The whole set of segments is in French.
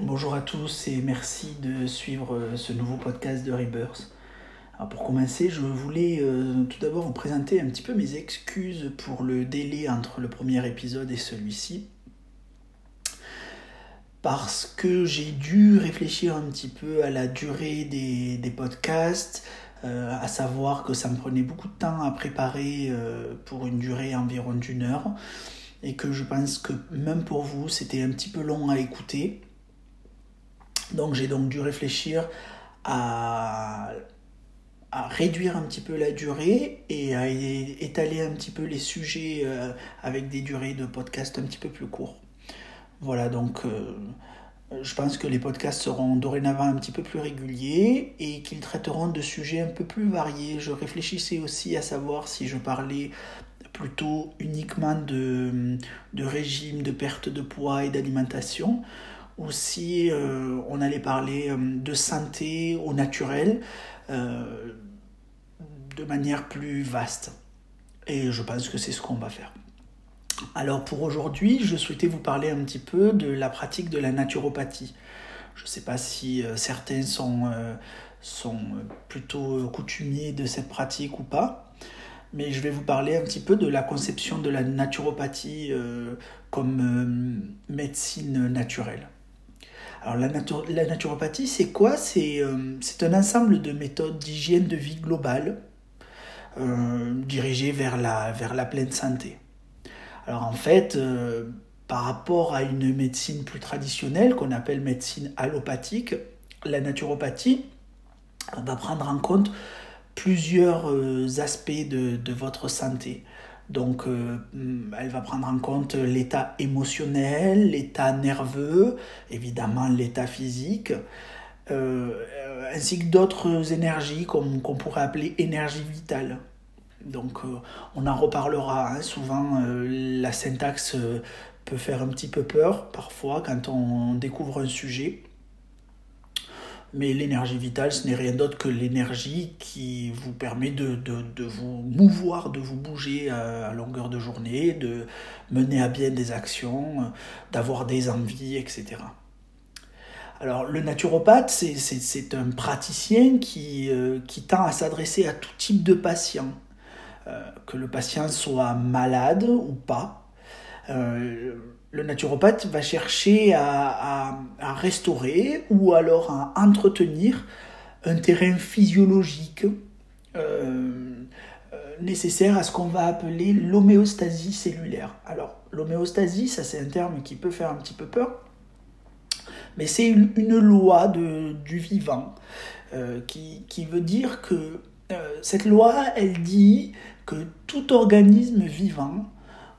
Bonjour à tous et merci de suivre ce nouveau podcast de Rebirth. Pour commencer, je voulais euh, tout d'abord vous présenter un petit peu mes excuses pour le délai entre le premier épisode et celui-ci. Parce que j'ai dû réfléchir un petit peu à la durée des, podcasts, euh, à savoir que ça me prenait beaucoup de temps à préparer euh, pour une durée environ d'une heure, et que je pense que même pour vous, c'était un petit peu long à écouter. Donc j'ai donc dû réfléchir à réduire un petit peu la durée et à étaler un petit peu les sujets euh, avec des durées de podcast un petit peu plus courts. Voilà, donc je pense que les podcasts seront dorénavant un petit peu plus réguliers et qu'ils traiteront de sujets un peu plus variés. Je réfléchissais aussi à savoir si je parlais plutôt uniquement de, de régime, de perte de poids et d'alimentation ou si euh, on allait parler de santé au naturel. Euh, de manière plus vaste. Et je pense que c'est ce qu'on va faire. Alors pour aujourd'hui, je souhaitais vous parler un petit peu de la pratique de la naturopathie. Je ne sais pas si euh, certains sont, euh, sont plutôt coutumiers de cette pratique ou pas, mais je vais vous parler un petit peu de la conception de la naturopathie comme médecine naturelle. Alors la, naturopathie, c'est quoi? Euh, C'est un ensemble de méthodes d'hygiène de vie globale euh, dirigées vers la pleine santé. Alors en fait, euh, par rapport à une médecine plus traditionnelle qu'on appelle médecine allopathique, la naturopathie va prendre en compte plusieurs aspects de, votre santé. Donc, euh, elle va prendre en compte l'état émotionnel, l'état nerveux, évidemment l'état physique, euh, ainsi que d'autres énergies qu'on pourrait appeler énergie vitale. Donc, euh, on en reparlera. Hein. Souvent, la syntaxe peut faire un petit peu peur parfois quand on découvre un sujet. Mais l'énergie vitale, ce n'est rien d'autre que l'énergie qui vous permet de, vous mouvoir, de vous bouger à, longueur de journée, de mener à bien des actions, d'avoir des envies, etc. Alors le naturopathe, c'est un praticien qui, euh, qui tend à s'adresser à tout type de patient, euh, que le patient soit malade ou pas. Euh, le naturopathe va chercher à, restaurer ou alors à entretenir un terrain physiologique euh, euh, nécessaire à ce qu'on va appeler l'homéostasie cellulaire. Alors l'homéostasie, ça c'est un terme qui peut faire un petit peu peur, mais c'est une, loi du vivant euh, qui, veut dire que cette loi, elle dit que tout organisme vivant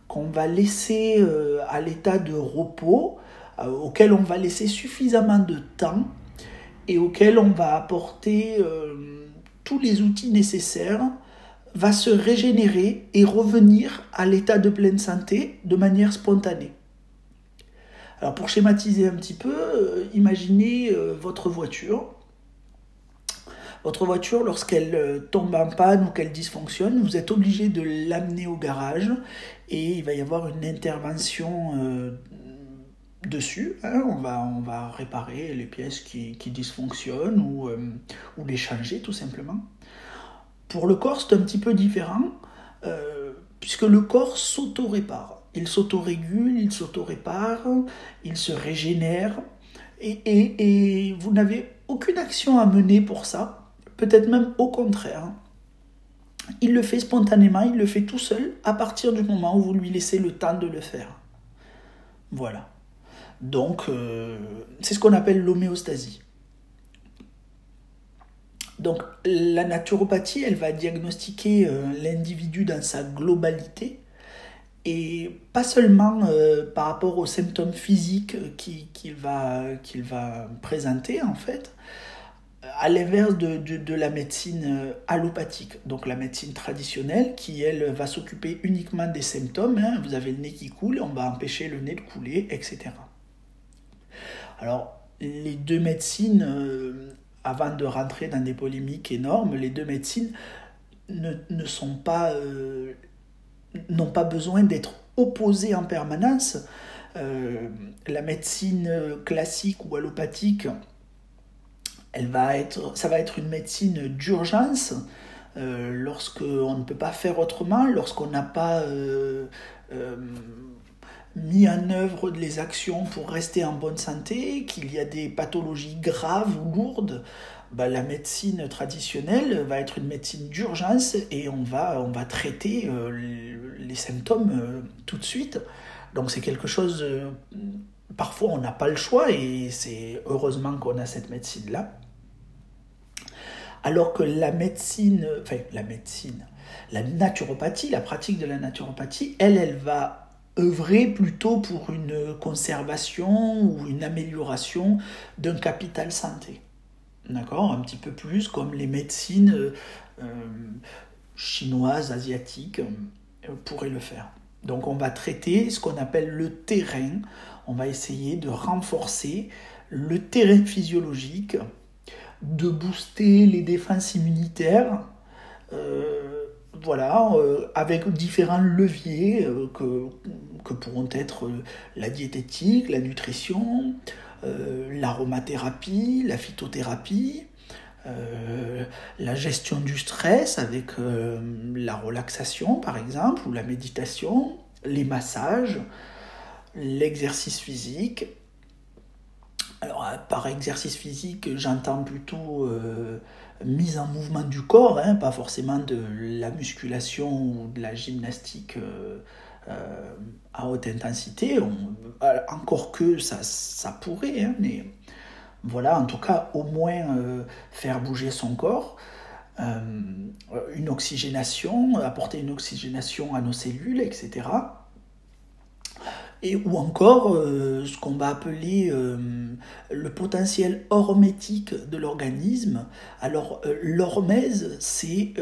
qu'on va laisser euh, à l'état de repos, euh, auquel on va laisser suffisamment de temps et auquel on va apporter euh, tous les outils nécessaires, va se régénérer et revenir à l'état de pleine santé de manière spontanée. Alors pour schématiser un petit peu, imaginez votre voiture. Votre voiture, lorsqu'elle tombe en panne ou qu'elle dysfonctionne, vous êtes obligé de l'amener au garage et il va y avoir une intervention euh, dessus. Hein. on, va, on va réparer les pièces qui, dysfonctionnent ou, euh, ou, les changer tout simplement. Pour le corps, c'est un petit peu différent euh, puisque le corps s'auto-répare. Il s'auto-régule, il s'auto-répare, il se régénère et, et vous n'avez aucune action à mener pour ça, peut-être même au contraire. Il le fait spontanément, il le fait tout seul à partir du moment où vous lui laissez le temps de le faire. Voilà. Donc, euh, c'est ce qu'on appelle l'homéostasie. Donc, la naturopathie, elle va diagnostiquer euh, l'individu dans sa globalité et pas seulement euh, par rapport aux symptômes physiques qu'il va, qu'il va présenter en fait, à l'inverse de, la médecine euh, allopathique, donc la médecine traditionnelle qui, elle, va s'occuper uniquement des symptômes. Hein. Vous avez le nez qui coule, on va empêcher le nez de couler, etc. Alors, les deux médecines, euh, avant de rentrer dans des polémiques énormes, les deux médecines ne, sont pas, n'ont pas besoin d'être opposés en permanence. la médecine classique ou allopathique, elle va être, ça va être une médecine d'urgence euh, lorsqu'on ne peut pas faire autrement, lorsqu'on n'a pas euh, euh, mis en œuvre les actions pour rester en bonne santé, qu'il y a des pathologies graves ou lourdes, bah, la médecine traditionnelle va être une médecine d'urgence et on va, on va traiter les symptômes tout de suite. Donc c'est quelque chose, parfois on n'a pas le choix et c'est heureusement qu'on a cette médecine-là. Alors que la médecine, enfin la médecine, la naturopathie, la pratique de la naturopathie, elle, elle va œuvrer plutôt pour une conservation ou une amélioration d'un capital santé. D'accord? Un petit peu plus comme les médecines euh, euh, chinoises, asiatiques euh, pourraient le faire. Donc on va traiter ce qu'on appelle le terrain, on va essayer de renforcer le terrain physiologique de booster les défenses immunitaires. Euh, voilà, euh, avec différents leviers euh, que, que, pourront être la diététique, la nutrition, l'aromathérapie, la phytothérapie, la gestion du stress avec la relaxation par exemple, ou la méditation, les massages, l'exercice physique, alors, euh, par exercice physique, j'entends plutôt euh, mise en mouvement du corps, hein, pas forcément de la musculation ou de la gymnastique euh, à haute intensité. encore que ça, ça pourrait, hein, mais voilà, en tout cas, au moins faire bouger son corps. une oxygénation, apporter une oxygénation à nos cellules, etc et ou encore euh, ce qu'on va appeler euh, le potentiel hormétique de l'organisme. Alors euh, l'hormèse, c'est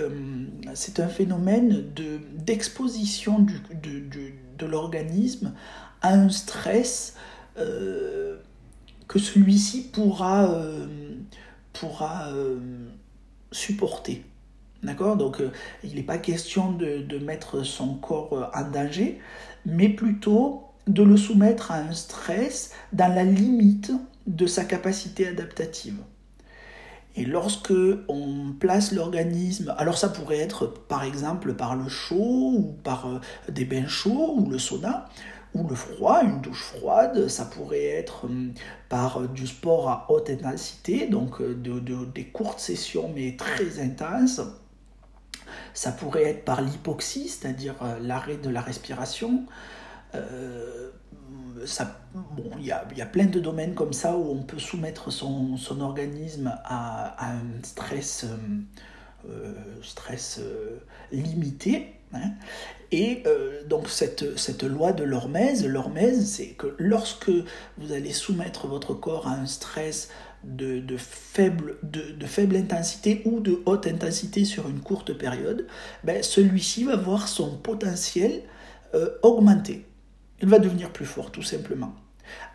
un phénomène d'exposition de, de, de l'organisme à un stress que celui-ci pourra, pourra supporter. D'accord? Donc il n'est pas question de, de mettre son corps en danger, mais plutôt de le soumettre à un stress dans la limite de sa capacité adaptative. Et lorsque on place l'organisme, alors ça pourrait être par exemple par le chaud ou par euh, des bains chauds ou le sauna, ou le froid, une douche froide, ça pourrait être hum, par euh, du sport à haute intensité, donc euh, des courtes sessions mais très intenses. Ça pourrait être par l'hypoxie, c'est-à-dire l'arrêt de la respiration. Euh, ça, bon, il y a, y a, plein de domaines comme ça où on peut soumettre son, son organisme à, un stress, euh, euh, stress limité. Hein. Et donc cette, cette loi de l'hormèse, l'hormèse, c'est que lorsque vous allez soumettre votre corps à un stress de, de, faible, de, faible intensité ou de haute intensité sur une courte période, ben, celui-ci va voir son potentiel augmenter il va devenir plus fort tout simplement.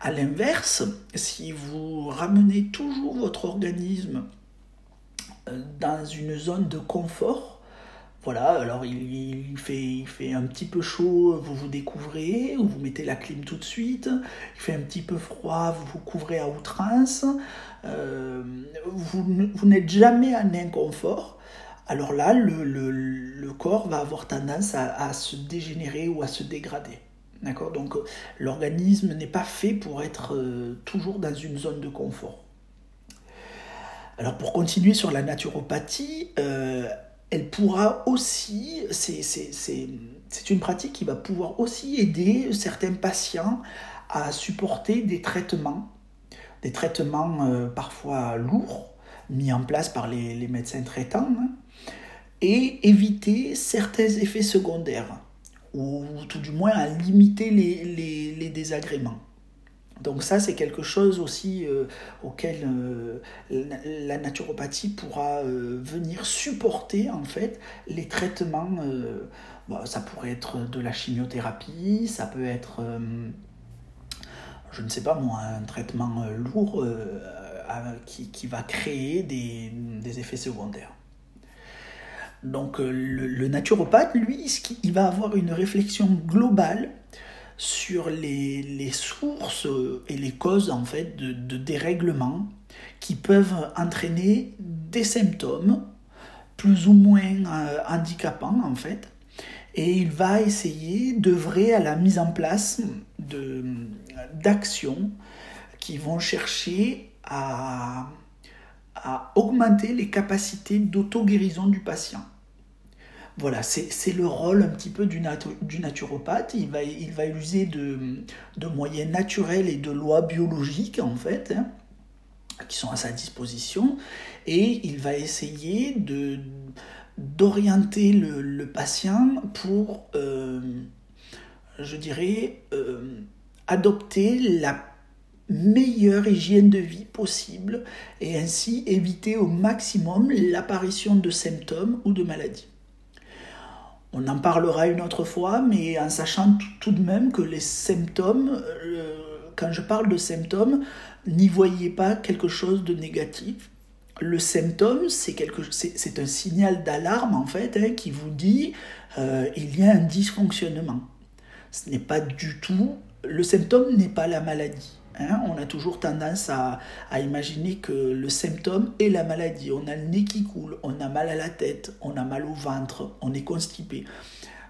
A l'inverse, si vous ramenez toujours votre organisme euh, dans une zone de confort, voilà, alors il, fait, un petit peu chaud, vous vous découvrez, ou vous mettez la clim tout de suite, il fait un petit peu froid, vous vous couvrez à outrance, euh, vous, n'êtes jamais en inconfort, alors là, le, corps va avoir tendance à se dégénérer ou à se dégrader. Donc euh, l'organisme n'est pas fait pour être euh, toujours dans une zone de confort. Alors pour continuer sur la naturopathie, euh, elle pourra aussi, c'est une pratique qui va pouvoir aussi aider certains patients à supporter des traitements, des traitements parfois lourds, mis en place par les, médecins traitants, hein, et éviter certains effets secondaires ou tout du moins à limiter les, les, désagréments. Donc ça, c'est quelque chose aussi euh, auquel euh, la naturopathie pourra euh, venir supporter en fait les traitements. ça pourrait être de la chimiothérapie, ça peut être, je ne sais pas moi, un traitement lourd qui, qui, va créer des, des effets secondaires. Donc le, naturopathe, lui, il va avoir une réflexion globale sur les, sources et les causes en fait de, de dérèglements qui peuvent entraîner des symptômes plus ou moins euh, handicapants en fait. Et il va essayer d'œuvrer à la mise en place d'actions qui vont chercher à, à augmenter les capacités d'auto-guérison du patient. Voilà, c'est le rôle un petit peu du, naturopathe. Il va, il user de, moyens naturels et de lois biologiques, en fait, hein, qui sont à sa disposition. Et il va essayer d'orienter le, le, patient pour, euh, je dirais, euh, adopter la meilleure hygiène de vie possible et ainsi éviter au maximum l'apparition de symptômes ou de maladies. On en parlera une autre fois, mais en sachant tout, de même que les symptômes, euh, quand je parle de symptômes, n'y voyez pas quelque chose de négatif. Le symptôme, c'est, quelque, c'est, un signal d'alarme en fait hein, qui vous dit euh, il y a un dysfonctionnement. Ce n'est pas du tout. Le symptôme n'est pas la maladie. Hein, on a toujours tendance à, imaginer que le symptôme est la maladie. On a le nez qui coule, on a mal à la tête, on a mal au ventre, on est constipé.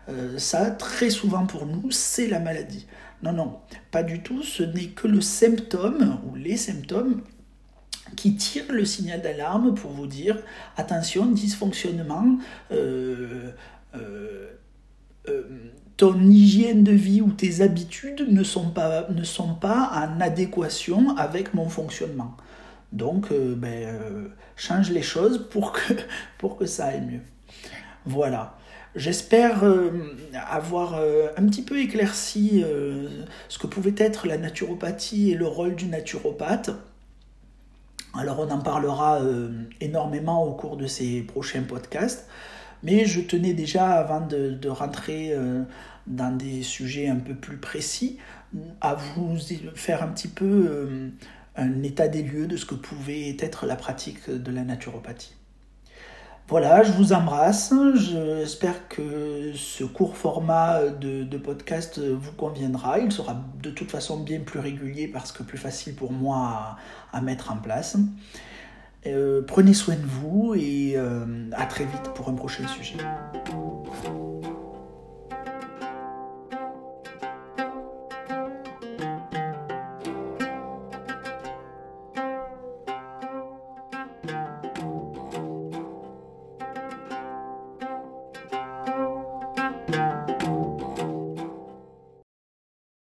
Euh, ça, très souvent pour nous, c'est la maladie. Non, non, pas du tout. Ce n'est que le symptôme ou les symptômes qui tirent le signal d'alarme pour vous dire attention, dysfonctionnement. Euh, euh, ton hygiène de vie ou tes habitudes ne sont pas, en adéquation avec mon fonctionnement. Donc, euh, ben, euh, change les choses pour que, pour que ça aille mieux. Voilà. J'espère euh, avoir un petit peu éclairci ce que pouvait être la naturopathie et le rôle du naturopathe. Alors on en parlera énormément au cours de ces prochains podcasts. Mais je tenais déjà, avant de, rentrer euh, dans des sujets un peu plus précis, à vous faire un petit peu euh, un état des lieux de ce que pouvait être la pratique de la naturopathie. Voilà, je vous embrasse. J'espère que ce court format de, podcast vous conviendra. Il sera de toute façon bien plus régulier parce que plus facile pour moi à mettre en place. Euh, prenez soin de vous et euh, à très vite pour un prochain sujet.